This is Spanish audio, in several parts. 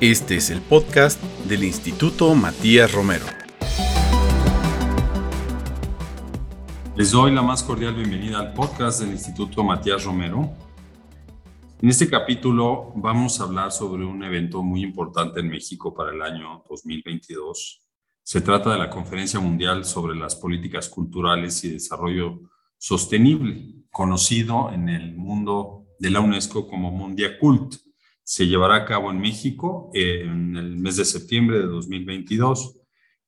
Este es el podcast del Instituto Matías Romero. Les doy la más cordial bienvenida al podcast del Instituto Matías Romero. En este capítulo vamos a hablar sobre un evento muy importante en México para el año 2022. Se trata de la Conferencia Mundial sobre las Políticas Culturales y Desarrollo Sostenible, conocido en el mundo de la UNESCO como Mundiacult se llevará a cabo en México en el mes de septiembre de 2022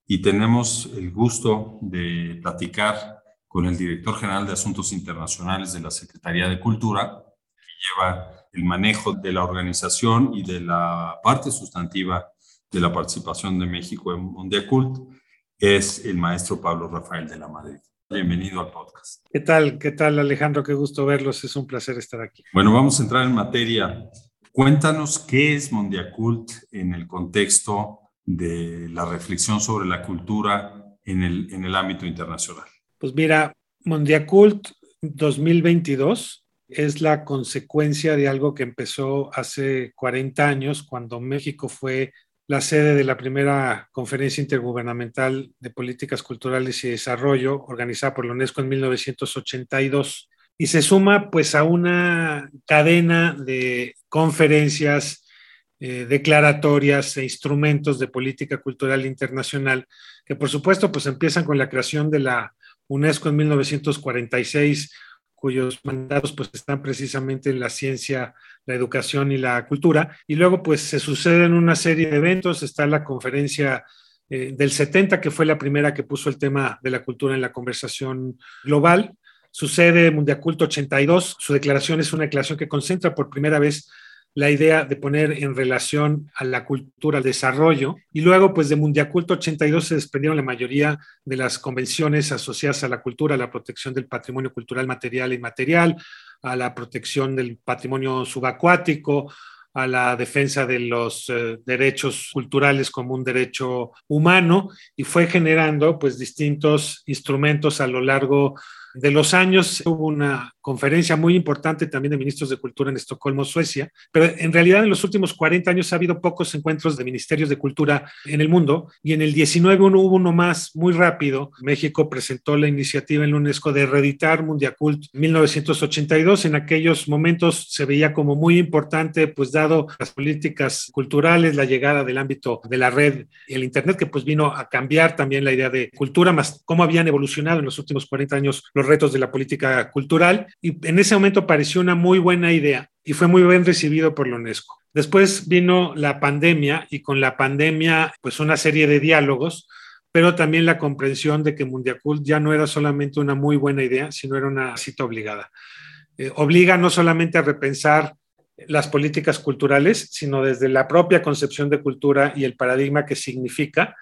y tenemos el gusto de platicar con el director general de Asuntos Internacionales de la Secretaría de Cultura, que lleva el manejo de la organización y de la parte sustantiva de la participación de México en Mundiacult, es el maestro Pablo Rafael de la Madrid. Bienvenido al podcast. ¿Qué tal? ¿Qué tal, Alejandro? Qué gusto verlos. Es un placer estar aquí. Bueno, vamos a entrar en materia. Cuéntanos qué es Mondiacult en el contexto de la reflexión sobre la cultura en el, en el ámbito internacional. Pues mira, Mondiacult 2022 es la consecuencia de algo que empezó hace 40 años, cuando México fue la sede de la primera conferencia intergubernamental de políticas culturales y desarrollo organizada por la UNESCO en 1982 y se suma pues a una cadena de conferencias, eh, declaratorias e instrumentos de política cultural internacional que por supuesto pues empiezan con la creación de la UNESCO en 1946 cuyos mandatos pues están precisamente en la ciencia, la educación y la cultura. Y luego pues se suceden una serie de eventos, está la conferencia eh, del 70 que fue la primera que puso el tema de la cultura en la conversación global Sucede Mundiaculto 82, su declaración es una declaración que concentra por primera vez la idea de poner en relación a la cultura, al desarrollo, y luego pues de Mundiaculto 82 se desprendieron la mayoría de las convenciones asociadas a la cultura, a la protección del patrimonio cultural material e inmaterial, a la protección del patrimonio subacuático, a la defensa de los eh, derechos culturales como un derecho humano. Y fue generando pues distintos instrumentos a lo largo de los años hubo una conferencia muy importante también de ministros de cultura en Estocolmo, Suecia, pero en realidad en los últimos 40 años ha habido pocos encuentros de ministerios de cultura en el mundo y en el 19 uno, hubo uno más muy rápido. México presentó la iniciativa en la UNESCO de reeditar Mundiacult 1982. En aquellos momentos se veía como muy importante, pues dado las políticas culturales, la llegada del ámbito de la red y el Internet, que pues vino a cambiar también la idea de cultura, más cómo habían evolucionado en los últimos 40 años los retos de la política cultural y en ese momento pareció una muy buena idea y fue muy bien recibido por la UNESCO. Después vino la pandemia y con la pandemia pues una serie de diálogos, pero también la comprensión de que Mundiacult ya no era solamente una muy buena idea, sino era una cita obligada. Eh, obliga no solamente a repensar las políticas culturales, sino desde la propia concepción de cultura y el paradigma que significa,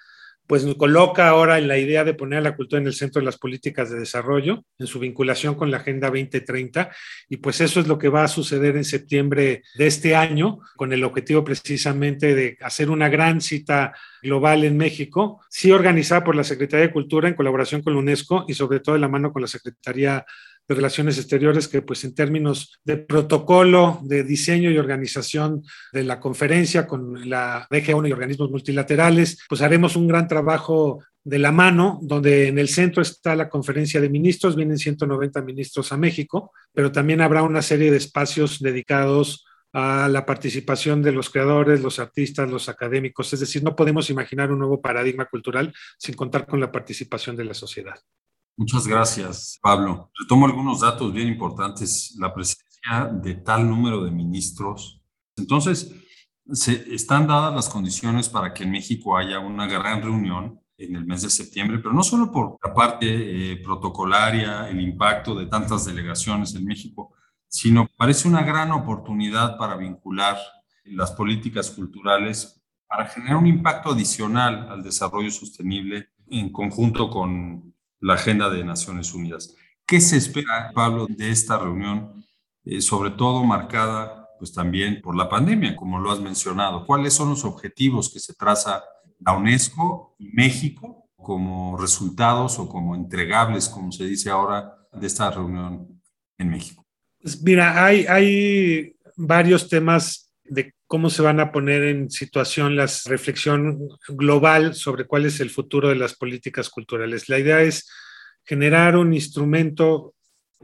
pues nos coloca ahora en la idea de poner a la cultura en el centro de las políticas de desarrollo, en su vinculación con la Agenda 2030, y pues eso es lo que va a suceder en septiembre de este año, con el objetivo precisamente de hacer una gran cita global en México, sí organizada por la Secretaría de Cultura en colaboración con la UNESCO y sobre todo de la mano con la Secretaría de Relaciones Exteriores, que pues en términos de protocolo, de diseño y organización de la conferencia con la DG1 y organismos multilaterales, pues haremos un gran trabajo de la mano, donde en el centro está la conferencia de ministros, vienen 190 ministros a México, pero también habrá una serie de espacios dedicados a la participación de los creadores, los artistas, los académicos. Es decir, no podemos imaginar un nuevo paradigma cultural sin contar con la participación de la sociedad. Muchas gracias, Pablo. Retomo algunos datos bien importantes. La presencia de tal número de ministros. Entonces, se, están dadas las condiciones para que en México haya una gran reunión en el mes de septiembre, pero no solo por la parte eh, protocolaria, el impacto de tantas delegaciones en México, sino parece una gran oportunidad para vincular las políticas culturales para generar un impacto adicional al desarrollo sostenible en conjunto con la agenda de Naciones Unidas. ¿Qué se espera, Pablo, de esta reunión, eh, sobre todo marcada pues también por la pandemia, como lo has mencionado? ¿Cuáles son los objetivos que se traza la UNESCO y México como resultados o como entregables, como se dice ahora, de esta reunión en México? Pues mira, hay, hay varios temas de cómo se van a poner en situación la reflexión global sobre cuál es el futuro de las políticas culturales. La idea es generar un instrumento,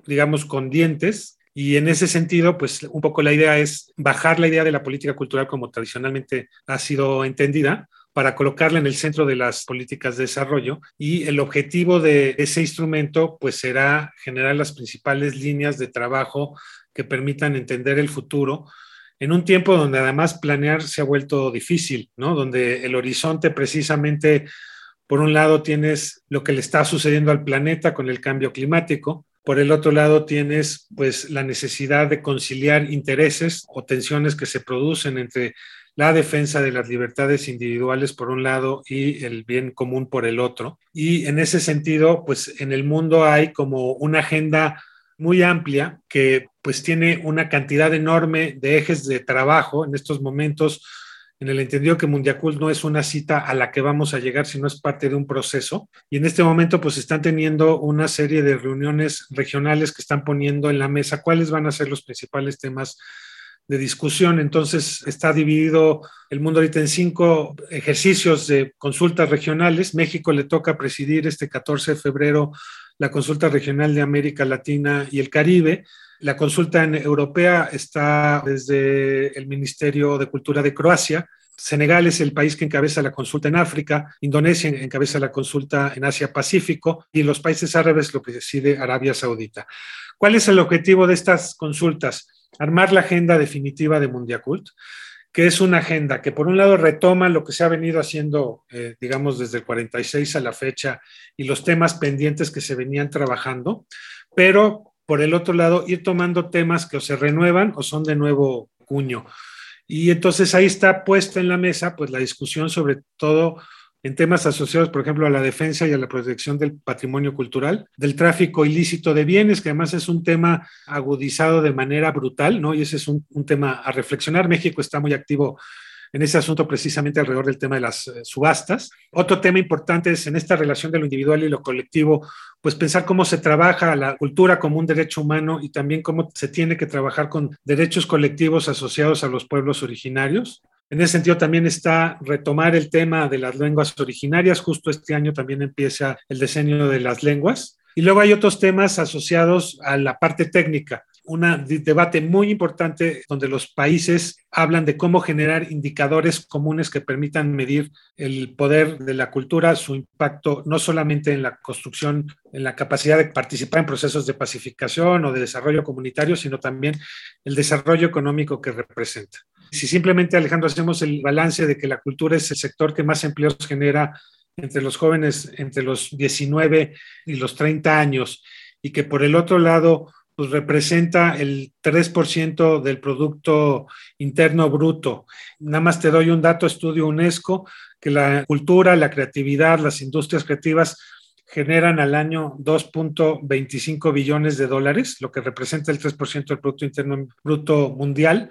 digamos, con dientes y en ese sentido, pues un poco la idea es bajar la idea de la política cultural como tradicionalmente ha sido entendida para colocarla en el centro de las políticas de desarrollo y el objetivo de ese instrumento pues será generar las principales líneas de trabajo que permitan entender el futuro en un tiempo donde además planear se ha vuelto difícil, ¿no? Donde el horizonte precisamente, por un lado tienes lo que le está sucediendo al planeta con el cambio climático, por el otro lado tienes pues la necesidad de conciliar intereses o tensiones que se producen entre la defensa de las libertades individuales por un lado y el bien común por el otro. Y en ese sentido, pues en el mundo hay como una agenda muy amplia que pues tiene una cantidad enorme de ejes de trabajo en estos momentos en el entendido que Mundiacult no es una cita a la que vamos a llegar, sino es parte de un proceso. Y en este momento, pues están teniendo una serie de reuniones regionales que están poniendo en la mesa cuáles van a ser los principales temas de discusión. Entonces está dividido el mundo ahorita en cinco ejercicios de consultas regionales. México le toca presidir este 14 de febrero la consulta regional de América Latina y el Caribe. La consulta europea está desde el Ministerio de Cultura de Croacia. Senegal es el país que encabeza la consulta en África, Indonesia encabeza la consulta en Asia-Pacífico y los países árabes lo preside Arabia Saudita. ¿Cuál es el objetivo de estas consultas? Armar la agenda definitiva de Mundiacult, que es una agenda que por un lado retoma lo que se ha venido haciendo, eh, digamos, desde el 46 a la fecha y los temas pendientes que se venían trabajando, pero por el otro lado ir tomando temas que o se renuevan o son de nuevo cuño. Y entonces ahí está puesta en la mesa pues la discusión sobre todo en temas asociados, por ejemplo, a la defensa y a la protección del patrimonio cultural, del tráfico ilícito de bienes, que además es un tema agudizado de manera brutal, ¿no? Y ese es un, tema a reflexionar. México está muy activo en ese asunto precisamente alrededor del tema de las eh, subastas. Otro tema importante es en esta relación de lo individual y lo colectivo, pues pensar cómo se trabaja la cultura como un derecho humano y también cómo se tiene que trabajar con derechos colectivos asociados a los pueblos originarios. En ese sentido también está retomar el tema de las lenguas originarias. Justo este año también empieza el diseño de las lenguas. Y luego hay otros temas asociados a la parte técnica. Un debate muy importante donde los países hablan de cómo generar indicadores comunes que permitan medir el poder de la cultura, su impacto no solamente en la construcción, en la capacidad de participar en procesos de pacificación o de desarrollo comunitario, sino también el desarrollo económico que representa. Si simplemente, Alejandro, hacemos el balance de que la cultura es el sector que más empleos genera entre los jóvenes entre los 19 y los 30 años y que por el otro lado pues representa el 3% del Producto Interno Bruto. Nada más te doy un dato, estudio UNESCO, que la cultura, la creatividad, las industrias creativas generan al año 2.25 billones de dólares, lo que representa el 3% del Producto Interno Bruto Mundial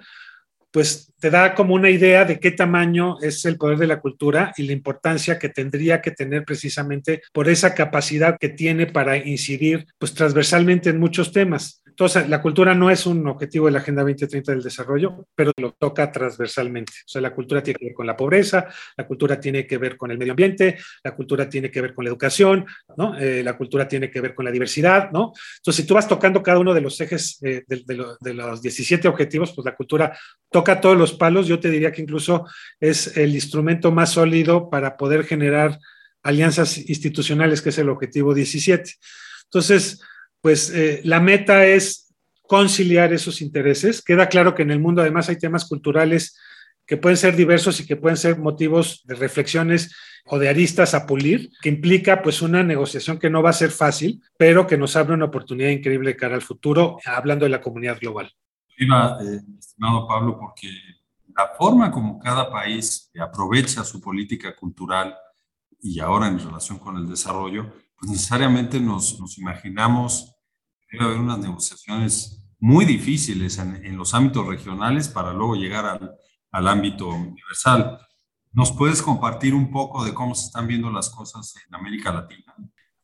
pues te da como una idea de qué tamaño es el poder de la cultura y la importancia que tendría que tener precisamente por esa capacidad que tiene para incidir pues transversalmente en muchos temas. Entonces, la cultura no es un objetivo de la Agenda 2030 del desarrollo, pero lo toca transversalmente. O sea, la cultura tiene que ver con la pobreza, la cultura tiene que ver con el medio ambiente, la cultura tiene que ver con la educación, ¿no? Eh, la cultura tiene que ver con la diversidad, ¿no? Entonces, si tú vas tocando cada uno de los ejes eh, de, de, los 17 objetivos, pues la cultura toca todos los palos. Yo te diría que incluso es el instrumento más sólido para poder generar alianzas institucionales, que es el objetivo 17. Entonces, pues eh, la meta es conciliar esos intereses. Queda claro que en el mundo además hay temas culturales que pueden ser diversos y que pueden ser motivos de reflexiones o de aristas a pulir, que implica pues una negociación que no va a ser fácil, pero que nos abre una oportunidad increíble de cara al futuro, hablando de la comunidad global. Eh, estimado Pablo, porque la forma como cada país aprovecha su política cultural y ahora en relación con el desarrollo, pues necesariamente nos imaginamos debe haber unas negociaciones muy difíciles en, los ámbitos regionales para luego llegar al, al, ámbito universal. ¿Nos puedes compartir un poco de cómo se están viendo las cosas en América Latina?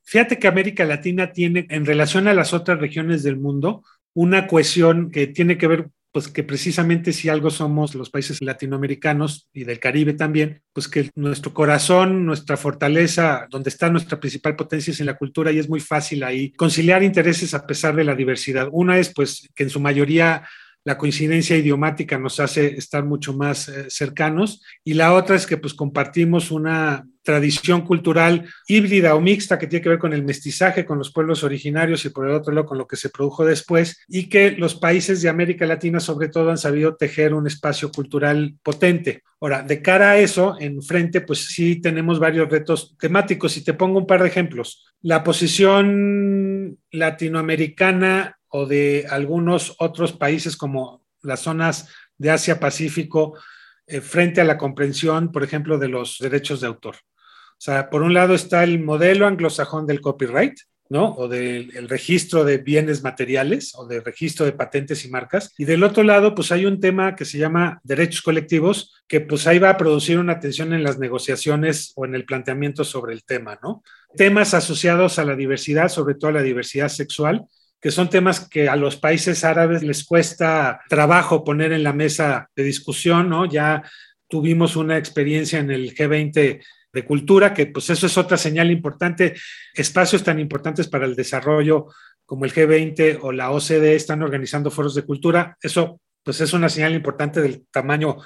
Fíjate que América Latina tiene, en relación a las otras regiones del mundo, una cohesión que tiene que ver pues que precisamente si algo somos los países latinoamericanos y del Caribe también, pues que nuestro corazón, nuestra fortaleza, donde está nuestra principal potencia es en la cultura y es muy fácil ahí conciliar intereses a pesar de la diversidad. Una es pues que en su mayoría la coincidencia idiomática nos hace estar mucho más eh, cercanos y la otra es que pues compartimos una tradición cultural híbrida o mixta que tiene que ver con el mestizaje, con los pueblos originarios y por el otro lado con lo que se produjo después y que los países de América Latina sobre todo han sabido tejer un espacio cultural potente. Ahora, de cara a eso, enfrente pues sí tenemos varios retos temáticos y te pongo un par de ejemplos. La posición latinoamericana o de algunos otros países como las zonas de Asia-Pacífico eh, frente a la comprensión, por ejemplo, de los derechos de autor. O sea, por un lado está el modelo anglosajón del copyright, ¿no? O del registro de bienes materiales o del registro de patentes y marcas. Y del otro lado, pues hay un tema que se llama derechos colectivos, que pues ahí va a producir una tensión en las negociaciones o en el planteamiento sobre el tema, ¿no? Temas asociados a la diversidad, sobre todo a la diversidad sexual, que son temas que a los países árabes les cuesta trabajo poner en la mesa de discusión, ¿no? Ya tuvimos una experiencia en el G20 de cultura, que pues eso es otra señal importante. Espacios tan importantes para el desarrollo como el G20 o la OCDE están organizando foros de cultura. Eso pues es una señal importante del tamaño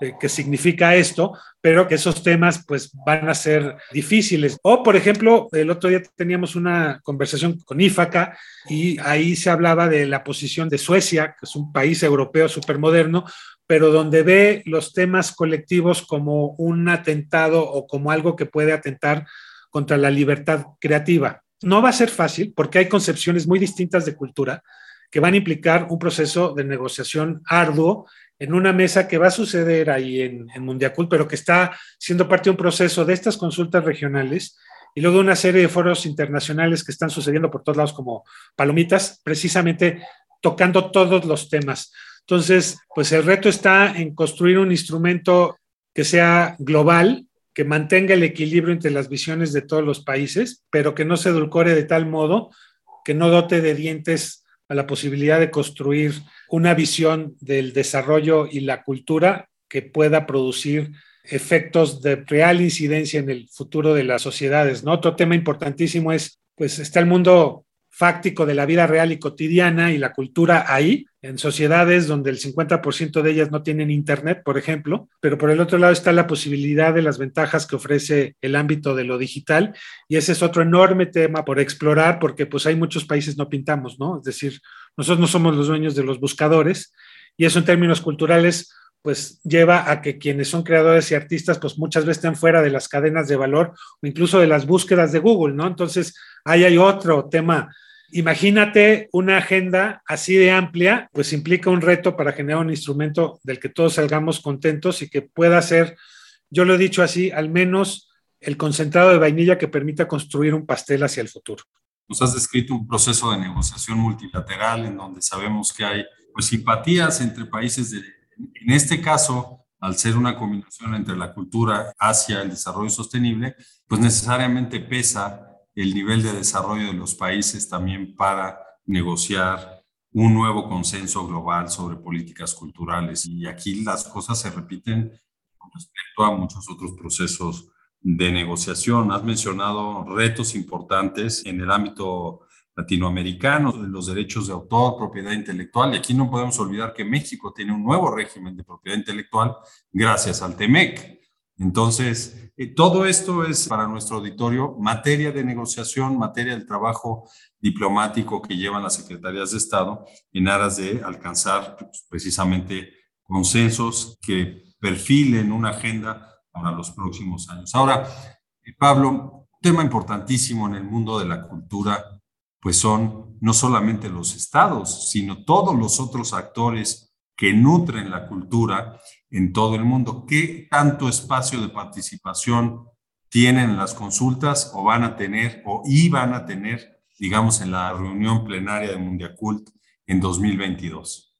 eh, que significa esto, pero que esos temas pues van a ser difíciles. O, por ejemplo, el otro día teníamos una conversación con IFACA y ahí se hablaba de la posición de Suecia, que es un país europeo supermoderno, pero donde ve los temas colectivos como un atentado o como algo que puede atentar contra la libertad creativa. No va a ser fácil porque hay concepciones muy distintas de cultura que van a implicar un proceso de negociación arduo en una mesa que va a suceder ahí en, en Mundiacult, pero que está siendo parte de un proceso de estas consultas regionales y luego una serie de foros internacionales que están sucediendo por todos lados como palomitas, precisamente tocando todos los temas. Entonces, pues el reto está en construir un instrumento que sea global, que mantenga el equilibrio entre las visiones de todos los países, pero que no se edulcore de tal modo que no dote de dientes a la posibilidad de construir una visión del desarrollo y la cultura que pueda producir efectos de real incidencia en el futuro de las sociedades. ¿no? Otro tema importantísimo es, pues está el mundo fáctico de la vida real y cotidiana y la cultura ahí, en sociedades donde el 50% de ellas no tienen Internet, por ejemplo, pero por el otro lado está la posibilidad de las ventajas que ofrece el ámbito de lo digital y ese es otro enorme tema por explorar porque pues hay muchos países no pintamos, ¿no? Es decir, nosotros no somos los dueños de los buscadores y eso en términos culturales pues lleva a que quienes son creadores y artistas pues muchas veces estén fuera de las cadenas de valor o incluso de las búsquedas de Google, ¿no? Entonces, ahí hay otro tema. Imagínate una agenda así de amplia, pues implica un reto para generar un instrumento del que todos salgamos contentos y que pueda ser, yo lo he dicho así, al menos el concentrado de vainilla que permita construir un pastel hacia el futuro. Nos has descrito un proceso de negociación multilateral en donde sabemos que hay pues, simpatías entre países de en este caso, al ser una combinación entre la cultura hacia el desarrollo sostenible, pues necesariamente pesa el nivel de desarrollo de los países también para negociar un nuevo consenso global sobre políticas culturales. Y aquí las cosas se repiten con respecto a muchos otros procesos de negociación. Has mencionado retos importantes en el ámbito latinoamericanos, los derechos de autor, propiedad intelectual. Y aquí no podemos olvidar que México tiene un nuevo régimen de propiedad intelectual gracias al TEMEC. Entonces, eh, todo esto es para nuestro auditorio materia de negociación, materia del trabajo diplomático que llevan las secretarías de Estado en aras de alcanzar pues, precisamente consensos que perfilen una agenda para los próximos años. Ahora, eh, Pablo, tema importantísimo en el mundo de la cultura pues son no solamente los estados, sino todos los otros actores que nutren la cultura en todo el mundo. ¿Qué tanto espacio de participación tienen las consultas o van a tener o iban a tener, digamos, en la reunión plenaria de Mundiacult en 2022?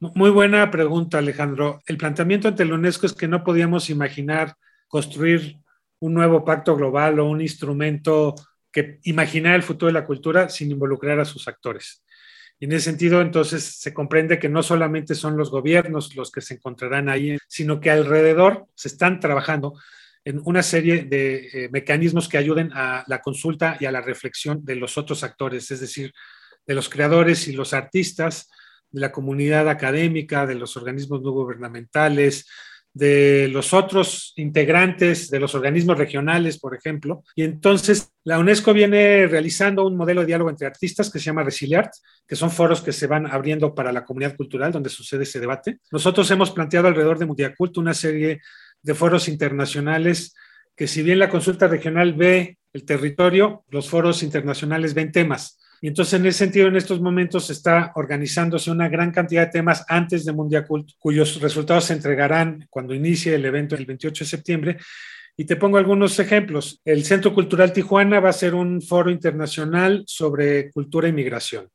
Muy buena pregunta, Alejandro. El planteamiento ante la UNESCO es que no podíamos imaginar construir un nuevo pacto global o un instrumento que imaginar el futuro de la cultura sin involucrar a sus actores. Y en ese sentido, entonces, se comprende que no solamente son los gobiernos los que se encontrarán ahí, sino que alrededor se están trabajando en una serie de eh, mecanismos que ayuden a la consulta y a la reflexión de los otros actores, es decir, de los creadores y los artistas, de la comunidad académica, de los organismos no gubernamentales, de los otros integrantes de los organismos regionales, por ejemplo. Y entonces la UNESCO viene realizando un modelo de diálogo entre artistas que se llama Resiliart, que son foros que se van abriendo para la comunidad cultural donde sucede ese debate. Nosotros hemos planteado alrededor de Mundiacult una serie de foros internacionales que si bien la consulta regional ve el territorio, los foros internacionales ven temas. Y entonces, en ese sentido, en estos momentos está organizándose una gran cantidad de temas antes de Mundial Cult, cuyos resultados se entregarán cuando inicie el evento el 28 de septiembre. Y te pongo algunos ejemplos. El Centro Cultural Tijuana va a ser un foro internacional sobre cultura y migración.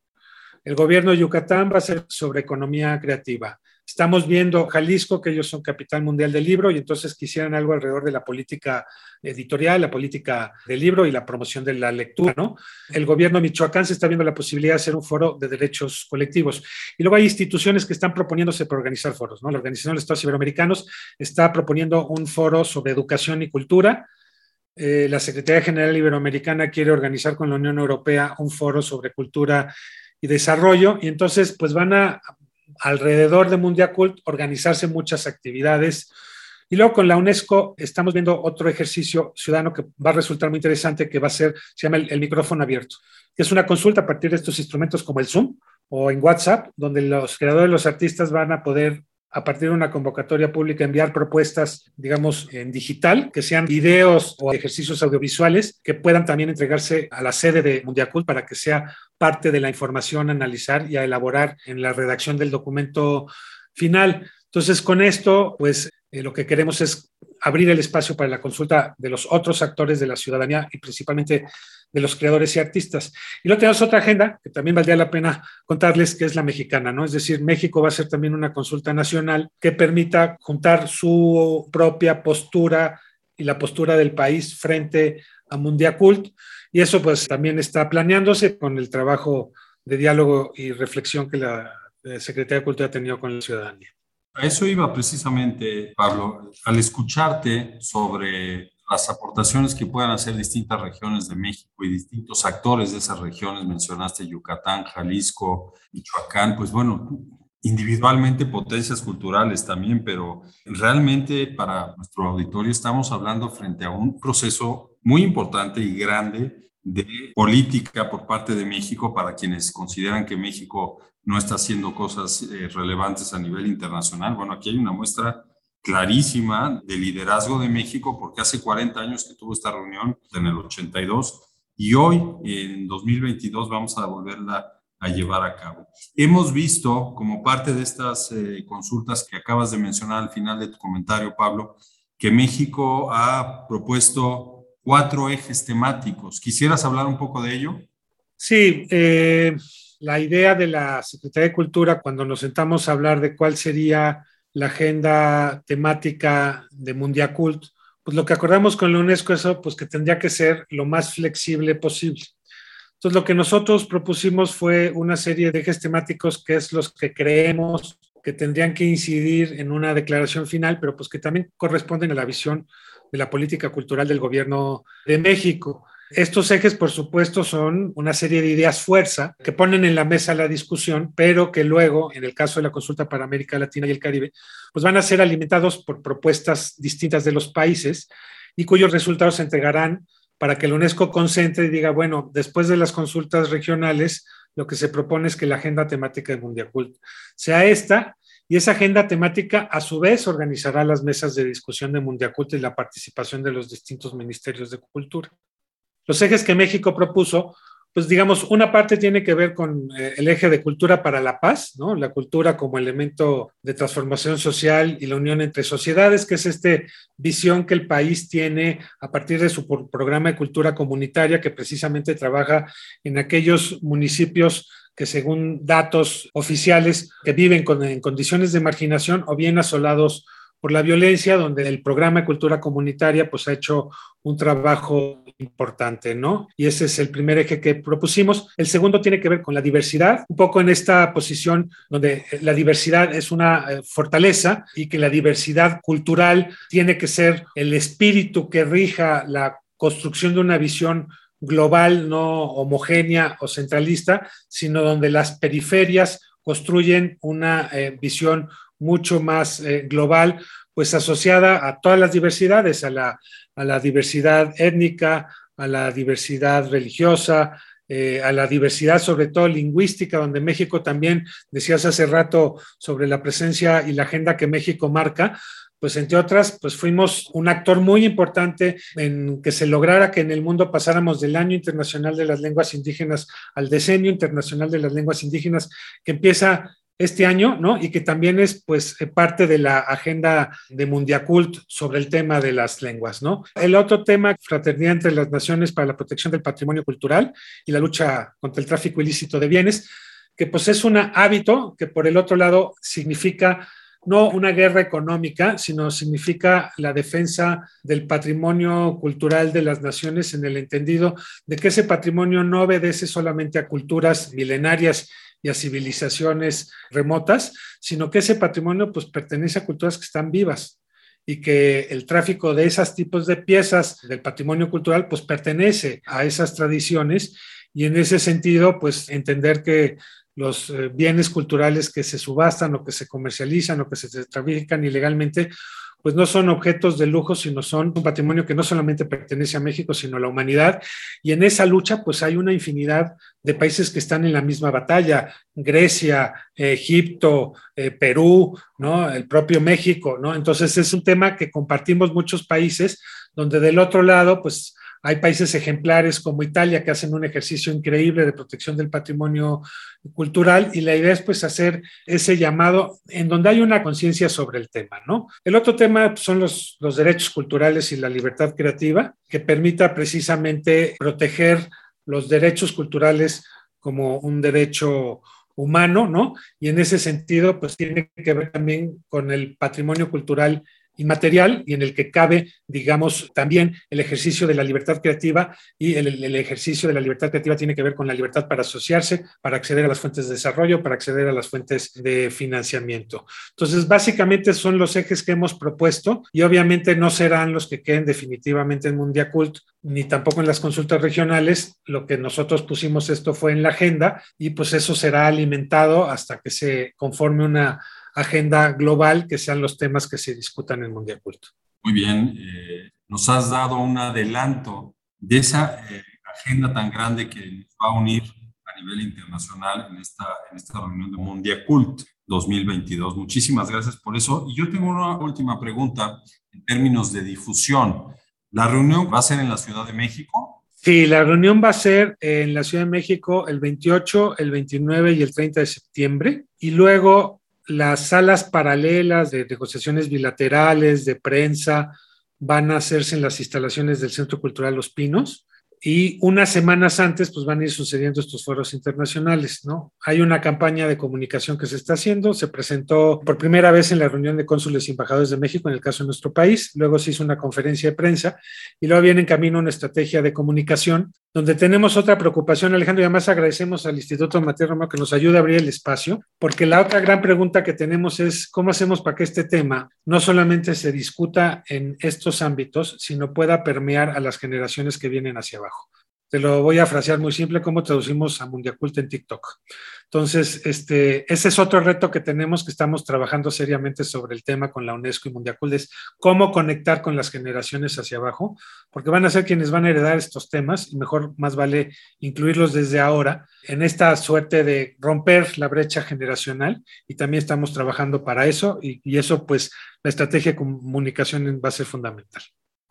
El gobierno de Yucatán va a ser sobre economía creativa. Estamos viendo Jalisco, que ellos son capital mundial del libro, y entonces quisieran algo alrededor de la política editorial, la política del libro y la promoción de la lectura, ¿no? El gobierno Michoacán se está viendo la posibilidad de hacer un foro de derechos colectivos. Y luego hay instituciones que están proponiéndose para organizar foros, ¿no? La Organización de los Estados Iberoamericanos está proponiendo un foro sobre educación y cultura. Eh, la Secretaría General Iberoamericana quiere organizar con la Unión Europea un foro sobre cultura y desarrollo, y entonces pues van a alrededor de Mundial Cult organizarse muchas actividades. Y luego con la UNESCO estamos viendo otro ejercicio ciudadano que va a resultar muy interesante, que va a ser, se llama el, micrófono abierto, es una consulta a partir de estos instrumentos como el Zoom o en WhatsApp, donde los creadores, los artistas van a poder a partir de una convocatoria pública, enviar propuestas, digamos, en digital, que sean videos o ejercicios audiovisuales que puedan también entregarse a la sede de Mundiacult para que sea parte de la información a analizar y a elaborar en la redacción del documento final. Entonces, con esto, pues eh, lo que queremos es abrir el espacio para la consulta de los otros actores de la ciudadanía y principalmente de los creadores y artistas. Y luego tenemos otra agenda que también valdría la pena contarles, que es la mexicana, ¿no? Es decir, México va a ser también una consulta nacional que permita juntar su propia postura y la postura del país frente a Mundiacult. Y eso pues también está planeándose con el trabajo de diálogo y reflexión que la Secretaría de Cultura ha tenido con la ciudadanía. A eso iba precisamente, Pablo, al escucharte sobre las aportaciones que puedan hacer distintas regiones de México y distintos actores de esas regiones, mencionaste Yucatán, Jalisco, Michoacán, pues bueno, individualmente potencias culturales también, pero realmente para nuestro auditorio estamos hablando frente a un proceso muy importante y grande de política por parte de México para quienes consideran que México no está haciendo cosas eh, relevantes a nivel internacional. Bueno, aquí hay una muestra clarísima de liderazgo de México, porque hace 40 años que tuvo esta reunión, en el 82, y hoy, en 2022, vamos a volverla a llevar a cabo. Hemos visto, como parte de estas eh, consultas que acabas de mencionar al final de tu comentario, Pablo, que México ha propuesto cuatro ejes temáticos. ¿Quisieras hablar un poco de ello? Sí, eh, la idea de la Secretaría de Cultura, cuando nos sentamos a hablar de cuál sería la agenda temática de Mundial Cult, pues lo que acordamos con la UNESCO es pues que tendría que ser lo más flexible posible. Entonces lo que nosotros propusimos fue una serie de ejes temáticos que es los que creemos que tendrían que incidir en una declaración final, pero pues que también corresponden a la visión de la política cultural del gobierno de México. Estos ejes, por supuesto, son una serie de ideas fuerza que ponen en la mesa la discusión, pero que luego, en el caso de la consulta para América Latina y el Caribe, pues van a ser alimentados por propuestas distintas de los países y cuyos resultados se entregarán para que la UNESCO concentre y diga, bueno, después de las consultas regionales, lo que se propone es que la agenda temática de Mundial sea esta, y esa agenda temática a su vez organizará las mesas de discusión de Mundial Cult y la participación de los distintos ministerios de cultura. Los ejes que México propuso, pues digamos, una parte tiene que ver con eh, el eje de cultura para la paz, ¿no? La cultura como elemento de transformación social y la unión entre sociedades, que es esta visión que el país tiene a partir de su programa de cultura comunitaria, que precisamente trabaja en aquellos municipios que según datos oficiales que viven en condiciones de marginación o bien asolados por la violencia, donde el programa de cultura comunitaria pues ha hecho un trabajo importante, ¿no? Y ese es el primer eje que propusimos. El segundo tiene que ver con la diversidad, un poco en esta posición donde la diversidad es una eh, fortaleza y que la diversidad cultural tiene que ser el espíritu que rija la construcción de una visión global, no homogénea o centralista, sino donde las periferias construyen una eh, visión mucho más eh, global, pues asociada a todas las diversidades, a la, a la diversidad étnica, a la diversidad religiosa, eh, a la diversidad sobre todo lingüística, donde México también, decías hace rato sobre la presencia y la agenda que México marca, pues entre otras, pues fuimos un actor muy importante en que se lograra que en el mundo pasáramos del Año Internacional de las Lenguas Indígenas al Decenio Internacional de las Lenguas Indígenas, que empieza este año, ¿no? Y que también es, pues, eh, parte de la agenda de Mundiacult sobre el tema de las lenguas, ¿no? El otro tema, fraternidad entre las naciones para la protección del patrimonio cultural y la lucha contra el tráfico ilícito de bienes, que pues es un hábito que por el otro lado significa no una guerra económica, sino significa la defensa del patrimonio cultural de las naciones en el entendido de que ese patrimonio no obedece solamente a culturas milenarias y a civilizaciones remotas, sino que ese patrimonio pues pertenece a culturas que están vivas y que el tráfico de esos tipos de piezas del patrimonio cultural pues pertenece a esas tradiciones y en ese sentido pues entender que los eh, bienes culturales que se subastan o que se comercializan o que se trafican ilegalmente, pues no son objetos de lujo, sino son un patrimonio que no solamente pertenece a México, sino a la humanidad. Y en esa lucha, pues hay una infinidad de países que están en la misma batalla, Grecia, Egipto, eh, Perú, ¿no? El propio México, ¿no? Entonces es un tema que compartimos muchos países, donde del otro lado, pues hay países ejemplares como Italia que hacen un ejercicio increíble de protección del patrimonio cultural y la idea es pues hacer ese llamado en donde hay una conciencia sobre el tema, ¿no? El otro tema son los, los derechos culturales y la libertad creativa que permita precisamente proteger los derechos culturales como un derecho humano, ¿no? Y en ese sentido, pues tiene que ver también con el patrimonio cultural inmaterial y en el que cabe, digamos, también el ejercicio de la libertad creativa y el, ejercicio de la libertad creativa tiene que ver con la libertad para asociarse, para acceder a las fuentes de desarrollo, para acceder a las fuentes de financiamiento. Entonces, básicamente son los ejes que hemos propuesto y obviamente no serán los que queden definitivamente en Mundiacult ni tampoco en las consultas regionales. Lo que nosotros pusimos esto fue en la agenda y pues eso será alimentado hasta que se conforme una agenda global que sean los temas que se discutan en Mundial Culto. Muy bien, eh, nos has dado un adelanto de esa eh, agenda tan grande que nos va a unir a nivel internacional en esta, en esta reunión de Mundial Cult 2022. Muchísimas gracias por eso. Y yo tengo una última pregunta en términos de difusión. ¿La reunión va a ser en la Ciudad de México? Sí, la reunión va a ser en la Ciudad de México el 28, el 29 y el 30 de septiembre. Y luego las salas paralelas de negociaciones bilaterales, de prensa, van a hacerse en las instalaciones del Centro Cultural Los Pinos y unas semanas antes pues van a ir sucediendo estos foros internacionales, ¿no? Hay una campaña de comunicación que se está haciendo, se presentó por primera vez en la reunión de cónsules y embajadores de México en el caso de nuestro país, luego se hizo una conferencia de prensa y luego viene en camino una estrategia de comunicación donde tenemos otra preocupación, Alejandro, y además agradecemos al Instituto Mateo que nos ayude a abrir el espacio, porque la otra gran pregunta que tenemos es cómo hacemos para que este tema no solamente se discuta en estos ámbitos, sino pueda permear a las generaciones que vienen hacia abajo. Te lo voy a frasear muy simple, cómo traducimos a Mundiacult en TikTok. Entonces, este, ese es otro reto que tenemos, que estamos trabajando seriamente sobre el tema con la UNESCO y Mundiacult, es cómo conectar con las generaciones hacia abajo, porque van a ser quienes van a heredar estos temas y mejor más vale incluirlos desde ahora en esta suerte de romper la brecha generacional y también estamos trabajando para eso y, y eso pues la estrategia de comunicación va a ser fundamental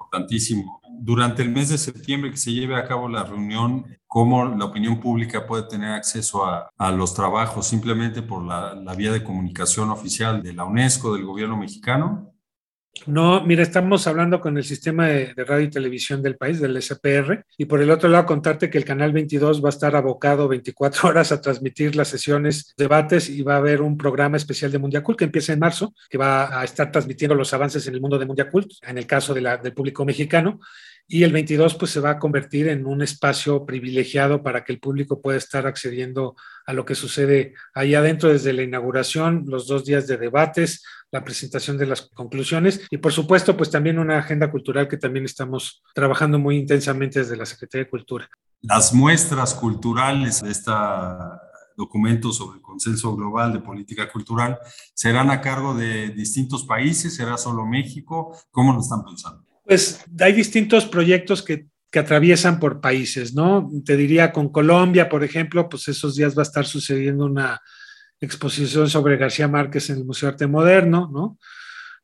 importantísimo. Durante el mes de septiembre que se lleve a cabo la reunión, ¿cómo la opinión pública puede tener acceso a, los trabajos simplemente por la, la, vía de comunicación oficial de la UNESCO, del gobierno mexicano? No, mira, estamos hablando con el sistema de, radio y televisión del país, del SPR, y por el otro lado contarte que el canal 22 va a estar abocado 24 horas a transmitir las sesiones, debates y va a haber un programa especial de Mundiacult que empieza en marzo, que va a estar transmitiendo los avances en el mundo de Mundiacult, en el caso del público mexicano, y el 22 pues se va a convertir en un espacio privilegiado para que el público pueda estar accediendo a lo que sucede ahí adentro desde la inauguración, los dos días de debates, la presentación de las conclusiones y por supuesto pues también una agenda cultural que también estamos trabajando muy intensamente desde la Secretaría de Cultura. Las muestras culturales de este documento sobre el consenso global de política cultural serán a cargo de distintos países, será solo México, ¿cómo lo están pensando? Pues hay distintos proyectos que, que, atraviesan por países, ¿no? Te diría con Colombia, por ejemplo, pues esos días va a estar sucediendo una exposición sobre García Márquez en el Museo de Arte Moderno, ¿no?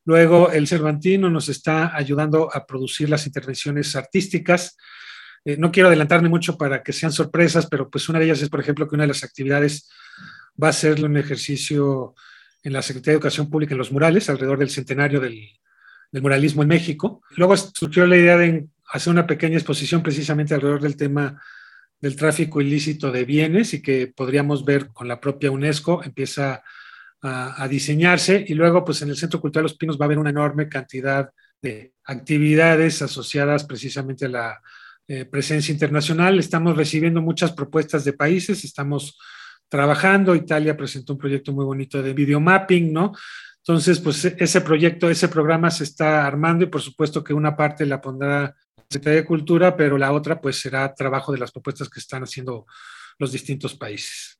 Luego el Cervantino nos está ayudando a producir las intervenciones artísticas. Eh, no quiero adelantarme mucho para que sean sorpresas, pero pues una de ellas es, por ejemplo, que una de las actividades va a ser un ejercicio en la Secretaría de Educación Pública en los murales, alrededor del centenario del, del muralismo en México. Luego surgió la idea de hacer una pequeña exposición precisamente alrededor del tema del tráfico ilícito de bienes y que podríamos ver con la propia UNESCO, empieza a, diseñarse y luego pues en el Centro Cultural Los Pinos va a haber una enorme cantidad de actividades asociadas precisamente a la eh, presencia internacional. Estamos recibiendo muchas propuestas de países, estamos trabajando, Italia presentó un proyecto muy bonito de videomapping, ¿no? Entonces, pues e, ese proyecto, ese programa se está armando y por supuesto que una parte la pondrá Secretaría de Cultura, pero la otra pues será trabajo de las propuestas que están haciendo los distintos países.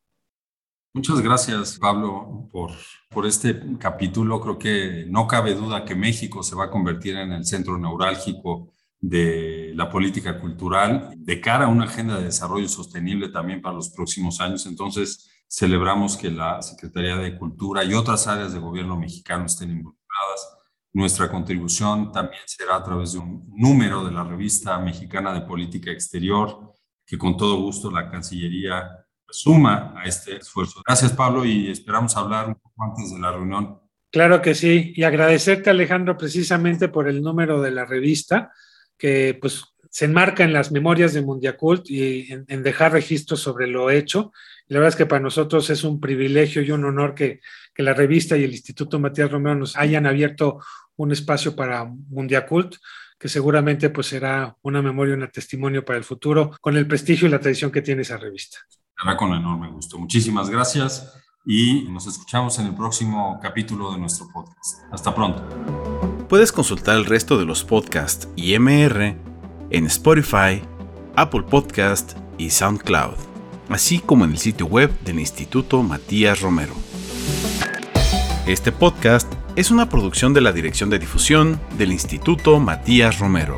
Muchas gracias, Pablo, por, por este capítulo. Creo que no cabe duda que México se va a convertir en el centro neurálgico de la política cultural de cara a una agenda de desarrollo sostenible también para los próximos años. Entonces, Celebramos que la Secretaría de Cultura y otras áreas de gobierno mexicano estén involucradas. Nuestra contribución también será a través de un número de la revista mexicana de política exterior, que con todo gusto la Cancillería suma a este esfuerzo. Gracias, Pablo, y esperamos hablar un poco antes de la reunión. Claro que sí, y agradecerte, Alejandro, precisamente por el número de la revista, que pues se enmarca en las memorias de Mundiacult y en, en dejar registros sobre lo hecho la verdad es que para nosotros es un privilegio y un honor que, que la revista y el Instituto Matías Romero nos hayan abierto un espacio para Mundiacult, que seguramente pues será una memoria, un testimonio para el futuro, con el prestigio y la tradición que tiene esa revista. Será con enorme gusto. Muchísimas gracias y nos escuchamos en el próximo capítulo de nuestro podcast. Hasta pronto. Puedes consultar el resto de los podcasts y MR en Spotify, Apple Podcast y SoundCloud así como en el sitio web del Instituto Matías Romero. Este podcast es una producción de la Dirección de Difusión del Instituto Matías Romero.